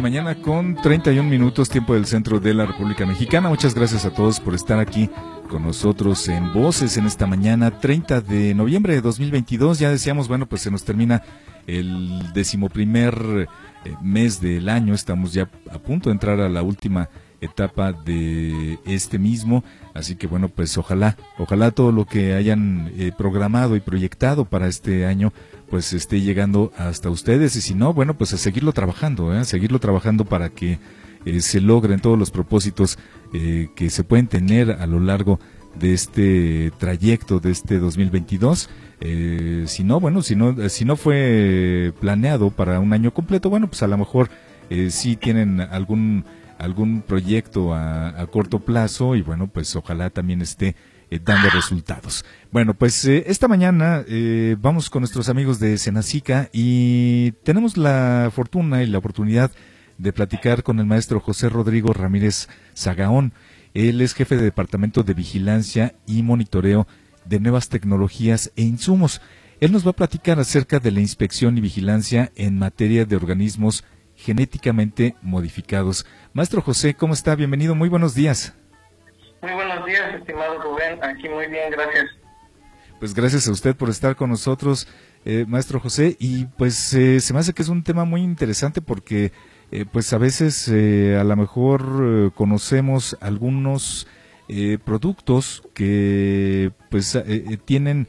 Mañana con 31 minutos tiempo del centro de la República Mexicana. Muchas gracias a todos por estar aquí con nosotros en Voces en esta mañana 30 de noviembre de 2022. Ya decíamos, bueno, pues se nos termina el decimoprimer eh, mes del año. Estamos ya a punto de entrar a la última etapa de este mismo. Así que bueno, pues ojalá, ojalá todo lo que hayan eh, programado y proyectado para este año pues esté llegando hasta ustedes y si no, bueno, pues a seguirlo trabajando, ¿eh? a seguirlo trabajando para que eh, se logren todos los propósitos eh, que se pueden tener a lo largo de este trayecto de este 2022. Eh, si no, bueno, si no, si no fue planeado para un año completo, bueno, pues a lo mejor eh, sí tienen algún algún proyecto a, a corto plazo y bueno, pues ojalá también esté eh, dando resultados. Bueno, pues eh, esta mañana eh, vamos con nuestros amigos de Senacica y tenemos la fortuna y la oportunidad de platicar con el maestro José Rodrigo Ramírez Zagaón. Él es jefe de Departamento de Vigilancia y Monitoreo de Nuevas Tecnologías e Insumos. Él nos va a platicar acerca de la inspección y vigilancia en materia de organismos genéticamente modificados. Maestro José, ¿cómo está? Bienvenido, muy buenos días. Días, estimado Rubén. Aquí muy bien, gracias. Pues gracias a usted por estar con nosotros, eh, maestro José. Y pues eh, se me hace que es un tema muy interesante porque eh, pues a veces eh, a lo mejor eh, conocemos algunos productos que pues tienen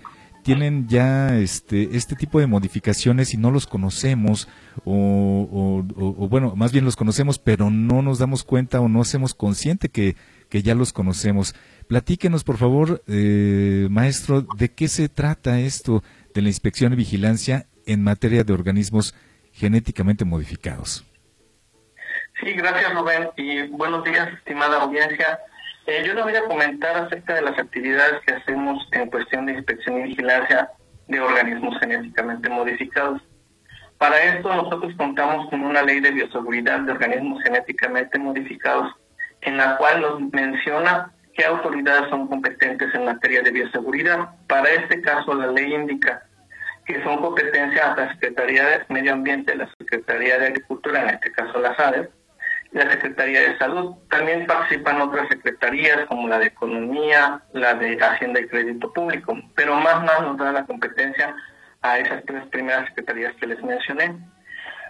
tienen ya este este tipo de modificaciones y no los conocemos o, o, bueno más bien los conocemos pero no nos damos cuenta o no hacemos consciente que que ya los conocemos. Platíquenos, por favor, eh, maestro, de qué se trata esto de la inspección y vigilancia en materia de organismos genéticamente modificados. Sí, gracias Rubén y buenos días, estimada audiencia. Eh, yo le voy a comentar acerca de las actividades que hacemos en cuestión de inspección y vigilancia de organismos genéticamente modificados. Para esto nosotros contamos con una ley de bioseguridad de organismos genéticamente modificados en la cual nos menciona qué autoridades son competentes en materia de bioseguridad. Para este caso la ley indica que son competencias la Secretaría de Medio Ambiente, la Secretaría de Agricultura, en este caso la SADER, la Secretaría de Salud. También participan otras secretarías como la de Economía, la de Hacienda y Crédito Público, pero más más nos da la competencia a esas tres primeras secretarías que les mencioné.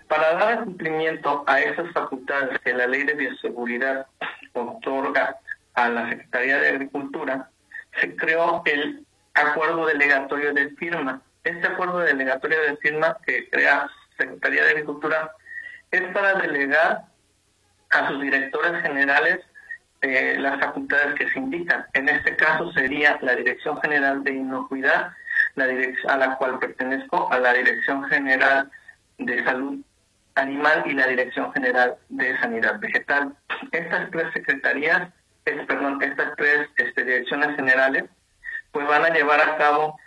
Para dar cumplimiento a esas facultades que la ley de bioseguridad otorga a la Secretaría de Agricultura, se creó el acuerdo delegatorio de firma. Este acuerdo delegatorio de firma que crea Secretaría de Agricultura es para delegar a sus directores generales eh, las facultades que se indican. En este caso sería la Dirección General de Inocuidad, la a la cual pertenezco, a la Dirección General de Salud Animal y la Dirección General de Sanidad Vegetal. Estas tres secretarías, perdón, estas tres este, direcciones generales, pues van a llevar a cabo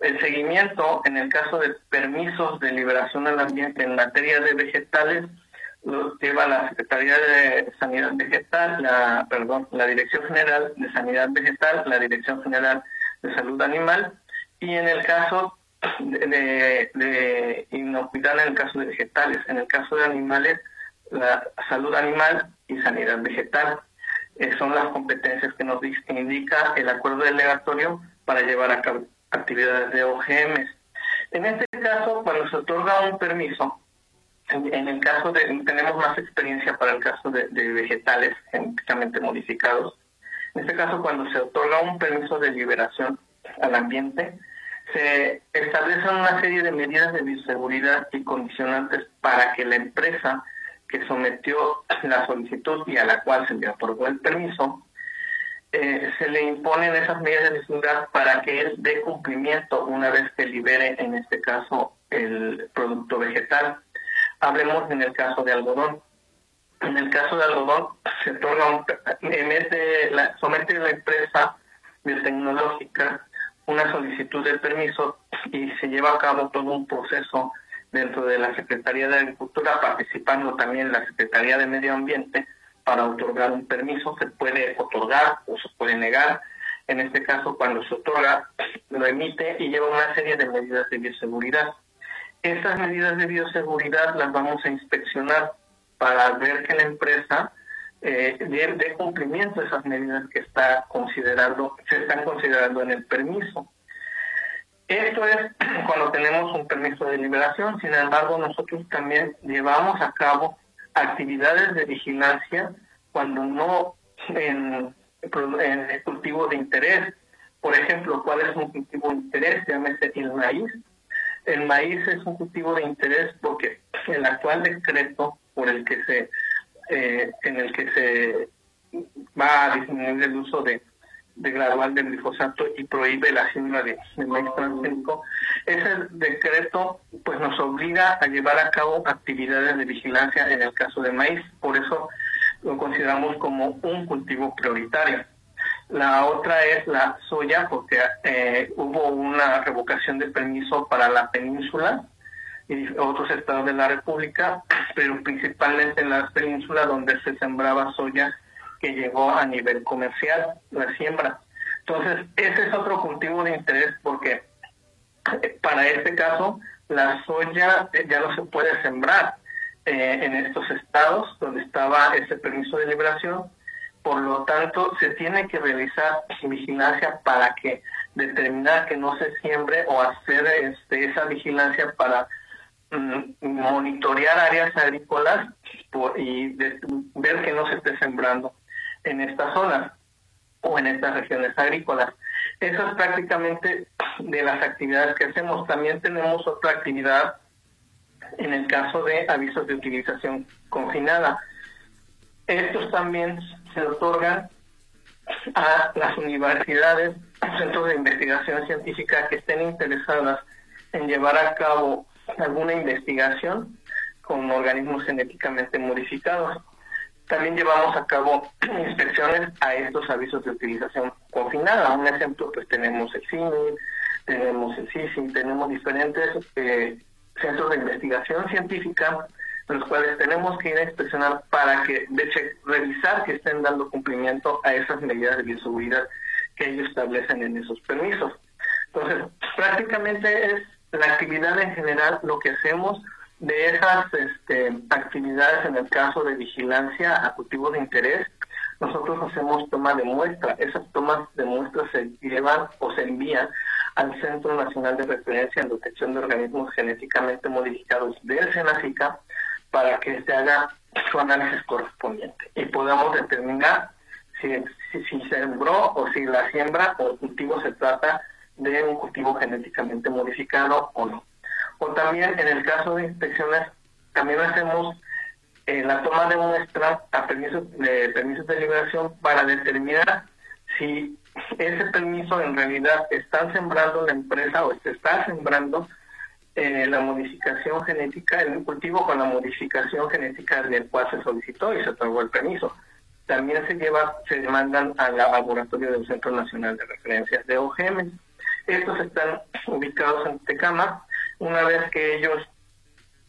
el seguimiento en el caso de permisos de liberación al ambiente en materia de vegetales lleva la Secretaría de Sanidad Vegetal, la perdón, la Dirección General de Sanidad Vegetal, la Dirección General de Salud Animal y en el caso de, de, de inocuidad en el caso de vegetales, en el caso de animales la salud animal y sanidad vegetal eh, son las competencias que nos indica el acuerdo delegatorio para llevar a cabo actividades de OGM. En este caso, cuando se otorga un permiso, en, el caso de, tenemos más experiencia para el caso de, vegetales genéticamente modificados. En este caso, cuando se otorga un permiso de liberación al ambiente, se establecen una serie de medidas de bioseguridad y condicionantes para que la empresa que sometió la solicitud y a la cual se le otorgó el permiso, eh, se le imponen esas medidas de seguridad para que él dé cumplimiento una vez que libere, en este caso, el producto vegetal. Hablemos en el caso de algodón. En el caso de algodón, se otorga un, en de la, somete la empresa biotecnológica una solicitud de permiso y se lleva a cabo todo un proceso dentro de la Secretaría de Agricultura, participando también la Secretaría de Medio Ambiente para otorgar un permiso. Se puede otorgar o se puede negar. En este caso, cuando se otorga, lo emite y lleva una serie de medidas de bioseguridad. Estas medidas de bioseguridad las vamos a inspeccionar para ver que la empresa eh, dé, cumplimiento a esas medidas que está considerando, se están considerando en el permiso. Esto es cuando tenemos un permiso de liberación, sin embargo nosotros también llevamos a cabo actividades de vigilancia cuando no en, en cultivo de interés. Por ejemplo, ¿cuál es un cultivo de interés? Llámese el maíz. El maíz es un cultivo de interés porque el actual decreto por el que se eh, en el que se va a disminuir el uso de, de gradual del glifosato y prohíbe la siembra de, maíz transgénico, ese decreto pues nos obliga a llevar a cabo actividades de vigilancia en el caso de maíz, por eso lo consideramos como un cultivo prioritario. La otra es la soya, porque eh, hubo una revocación de permiso para la península y otros estados de la República, pero principalmente en la península donde se sembraba soya que llegó a nivel comercial, la siembra. Entonces, ese es otro cultivo de interés porque eh, para este caso la soya ya no se puede sembrar eh, en estos estados donde estaba ese permiso de liberación. Por lo tanto, se tiene que realizar vigilancia para que determinar que no se siembre o hacer este, esa vigilancia para mm, monitorear áreas agrícolas y ver que no se esté sembrando en estas zonas o en estas regiones agrícolas. Eso es prácticamente de las actividades que hacemos. También tenemos otra actividad en el caso de avisos de utilización confinada. Estos también se otorgan a las universidades, centros de investigación científica que estén interesadas en llevar a cabo alguna investigación con organismos genéticamente modificados. También llevamos a cabo inspecciones a estos avisos de utilización confinada. Un ejemplo, pues tenemos el CIMI, tenemos el CICI, tenemos diferentes eh, centros de investigación científica, los cuales tenemos que ir a inspeccionar para que, de hecho, revisar que estén dando cumplimiento a esas medidas de bioseguridad que ellos establecen en esos permisos. Entonces, prácticamente es la actividad en general lo que hacemos de esas este, actividades en el caso de vigilancia a cultivos de interés, nosotros hacemos toma de muestra. Esas tomas de muestra se llevan o se envían al Centro Nacional de Referencia en Detección de Organismos Genéticamente Modificados del SENACICA para que se haga su análisis correspondiente y podamos determinar si, si, si sembró o si la siembra o el cultivo se trata de un cultivo genéticamente modificado o no. O también en el caso de inspecciones, también hacemos eh, la toma de muestra a permisos de, permisos de liberación para determinar si ese permiso en realidad están sembrando la empresa o se está sembrando eh, la modificación genética, el cultivo con la modificación genética del cual se solicitó y se otorgó el permiso. También se lleva, se demandan al laboratorio del Centro Nacional de Referencias de OGM. Estos están ubicados en Tecama. Una vez que ellos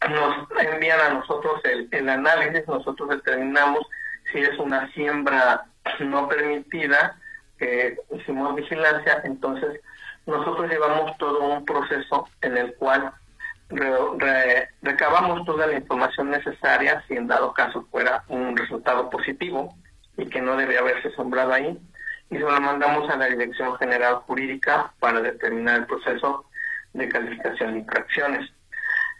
nos envían a nosotros el, el análisis, nosotros determinamos si es una siembra no permitida que hicimos vigilancia, entonces nosotros llevamos todo un proceso en el cual recabamos toda la información necesaria si en dado caso fuera un resultado positivo y que no debe haberse sembrado ahí y se lo mandamos a la Dirección General Jurídica para determinar el proceso de calificación de infracciones.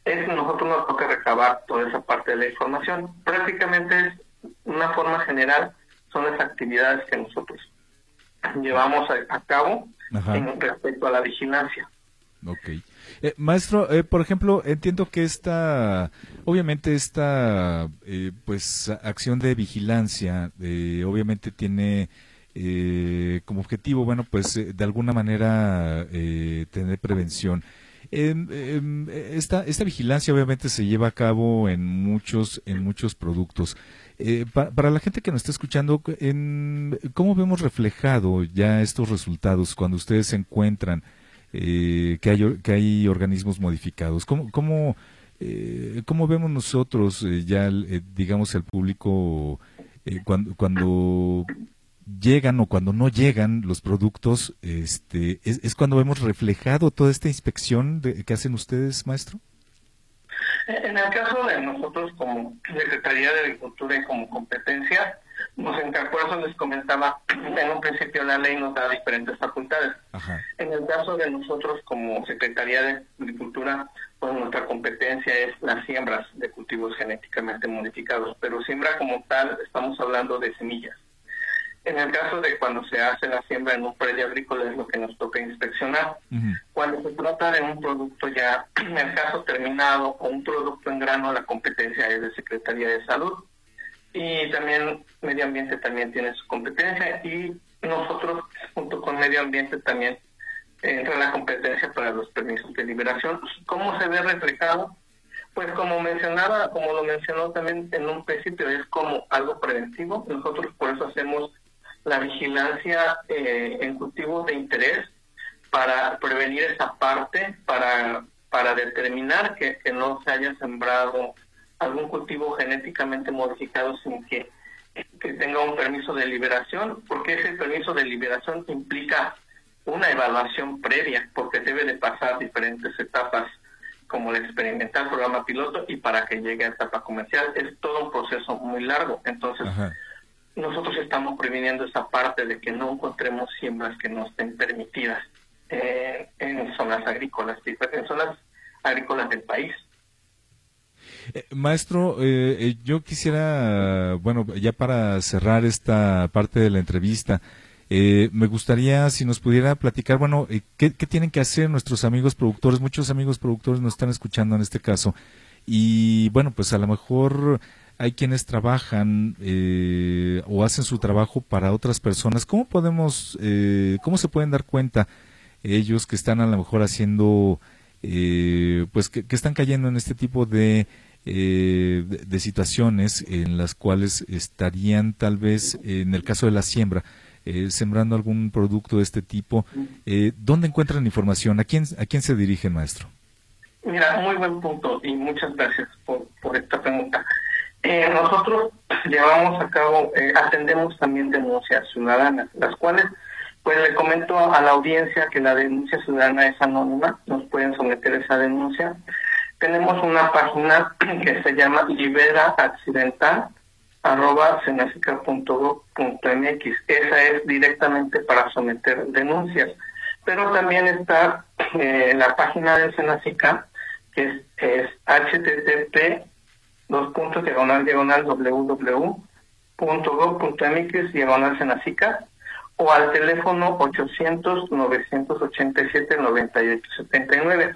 Es, nosotros nos toca recabar toda esa parte de la información. Prácticamente es una forma general, son las actividades que nosotros llevamos a, cabo en respecto a la vigilancia. Ok. Eh, maestro, eh, por ejemplo, entiendo que esta, obviamente esta, eh, pues, acción de vigilancia, obviamente tiene como objetivo, bueno, pues, de alguna manera tener prevención. Em, em, esta, esta vigilancia obviamente se lleva a cabo en muchos, en muchos productos. para la gente que nos está escuchando, ¿cómo vemos reflejado ya estos resultados cuando ustedes se encuentran? Eh, que, hay, que hay organismos modificados. ¿Cómo, cómo, eh, cómo vemos nosotros eh, ya, eh, digamos, el público cuando, cuando llegan o cuando no llegan los productos, este, es, es cuando vemos reflejado toda esta inspección de, que hacen ustedes, maestro? En el caso de nosotros como Secretaría de Agricultura y como competencia, les comentaba, en un principio la ley nos da diferentes facultades. En el caso de nosotros como Secretaría de Agricultura, pues nuestra competencia es las siembras de cultivos genéticamente modificados, pero siembra como tal estamos hablando de semillas. En el caso de cuando se hace la siembra en un predio agrícola es lo que nos toca inspeccionar. Cuando se trata de un producto ya, en el caso terminado o un producto en grano, la competencia es de Secretaría de Salud y también medio ambiente también tiene su competencia y nosotros junto con medio ambiente también entra la competencia para los permisos de liberación. ¿Cómo se ve reflejado? Pues como mencionaba, como lo mencionó también en un principio, es como algo preventivo. Nosotros por eso hacemos la vigilancia eh, en cultivos de interés para prevenir esa parte, para, para determinar que, que no se haya sembrado algún cultivo genéticamente modificado sin que, tenga un permiso de liberación, porque ese permiso de liberación implica una evaluación previa, porque debe de pasar diferentes etapas como el experimental programa piloto y para que llegue a etapa comercial es todo un proceso muy largo. Entonces, nosotros estamos previniendo esa parte de que no encontremos siembras que no estén permitidas eh, en zonas agrícolas, en zonas agrícolas del país. Eh, maestro, eh, eh, yo quisiera, bueno, ya para cerrar esta parte de la entrevista, me gustaría si nos pudiera platicar, bueno, ¿qué, tienen que hacer nuestros amigos productores? Muchos amigos productores nos están escuchando en este caso. Y bueno, pues a lo mejor hay quienes trabajan o hacen su trabajo para otras personas. ¿Cómo podemos, cómo se pueden dar cuenta ellos que están a lo mejor haciendo, pues que, están cayendo en este tipo de eh, de, situaciones en las cuales estarían tal vez, en el caso de la siembra, eh, sembrando algún producto de este tipo. Eh, ¿Dónde encuentran información? ¿A quién, ¿A quién se dirige, maestro? Mira, muy buen punto y muchas gracias por, por esta pregunta. Eh, nosotros llevamos a cabo, atendemos también denuncias ciudadanas, las cuales, pues le comento a la audiencia que la denuncia ciudadana es anónima, nos pueden someter esa denuncia tenemos una página que se llama libera accidental arroba Esa es directamente para someter denuncias. Pero también está eh, la página de Senacica, que es, es http dos puntos diagonal diagonal www.gov.mx diagonal Senacica o al teléfono 800 987 9879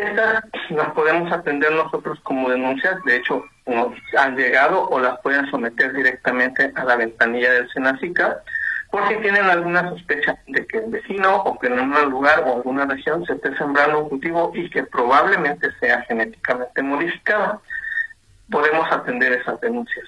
estas las podemos atender nosotros como denuncias, de hecho nos han llegado o las pueden someter directamente a la ventanilla del Senacica por si tienen alguna sospecha de que el vecino o que en un lugar o alguna región se esté sembrando un cultivo y que probablemente sea genéticamente modificado. Podemos atender esas denuncias.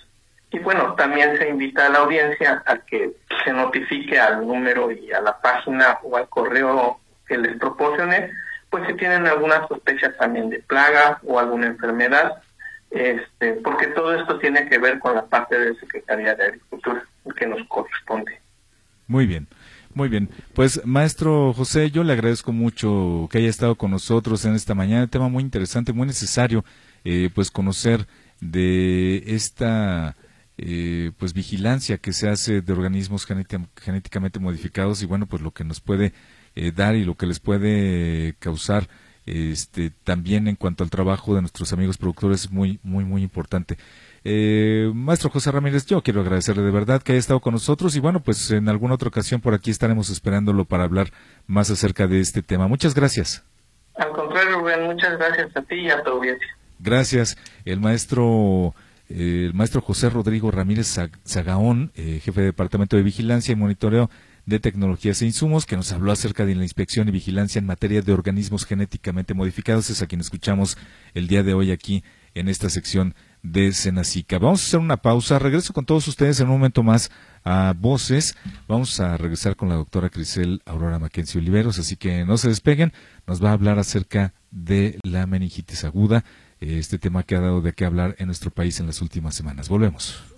Y bueno, también se invita a la audiencia a que se notifique al número y a la página o al correo que les proporcione pues si tienen alguna sospecha también de plaga o alguna enfermedad, este, porque todo esto tiene que ver con la parte de Secretaría de Agricultura que nos corresponde. Muy bien. Muy bien, pues maestro José, yo le agradezco mucho que haya estado con nosotros en esta mañana, tema muy interesante, muy necesario, eh, pues conocer de esta eh, pues vigilancia que se hace de organismos genéticamente modificados y bueno, pues lo que nos puede eh, dar y lo que les puede causar este, también en cuanto al trabajo de nuestros amigos productores es muy, muy, muy importante. Eh, maestro José Ramírez, yo quiero agradecerle de verdad que haya estado con nosotros y bueno, pues en alguna otra ocasión por aquí estaremos esperándolo para hablar más acerca de este tema. Muchas gracias. Al contrario, Rubén, muchas gracias a ti y a tu audiencia. Gracias. El maestro el maestro José Rodrigo Ramírez Zagaón, eh, jefe de Departamento de Vigilancia y Monitoreo de Tecnologías e Insumos, que nos habló acerca de la inspección y vigilancia en materia de organismos genéticamente modificados. Es a quien escuchamos el día de hoy aquí en esta sección de Senacica. Vamos a hacer una pausa. Regreso con todos ustedes en un momento más a Voces. Vamos a regresar con la doctora Crisel Aurora Mackenzie Oliveros, así que no se despeguen. Nos va a hablar acerca de la meningitis aguda este tema que ha dado de qué hablar en nuestro país en las últimas semanas. Volvemos.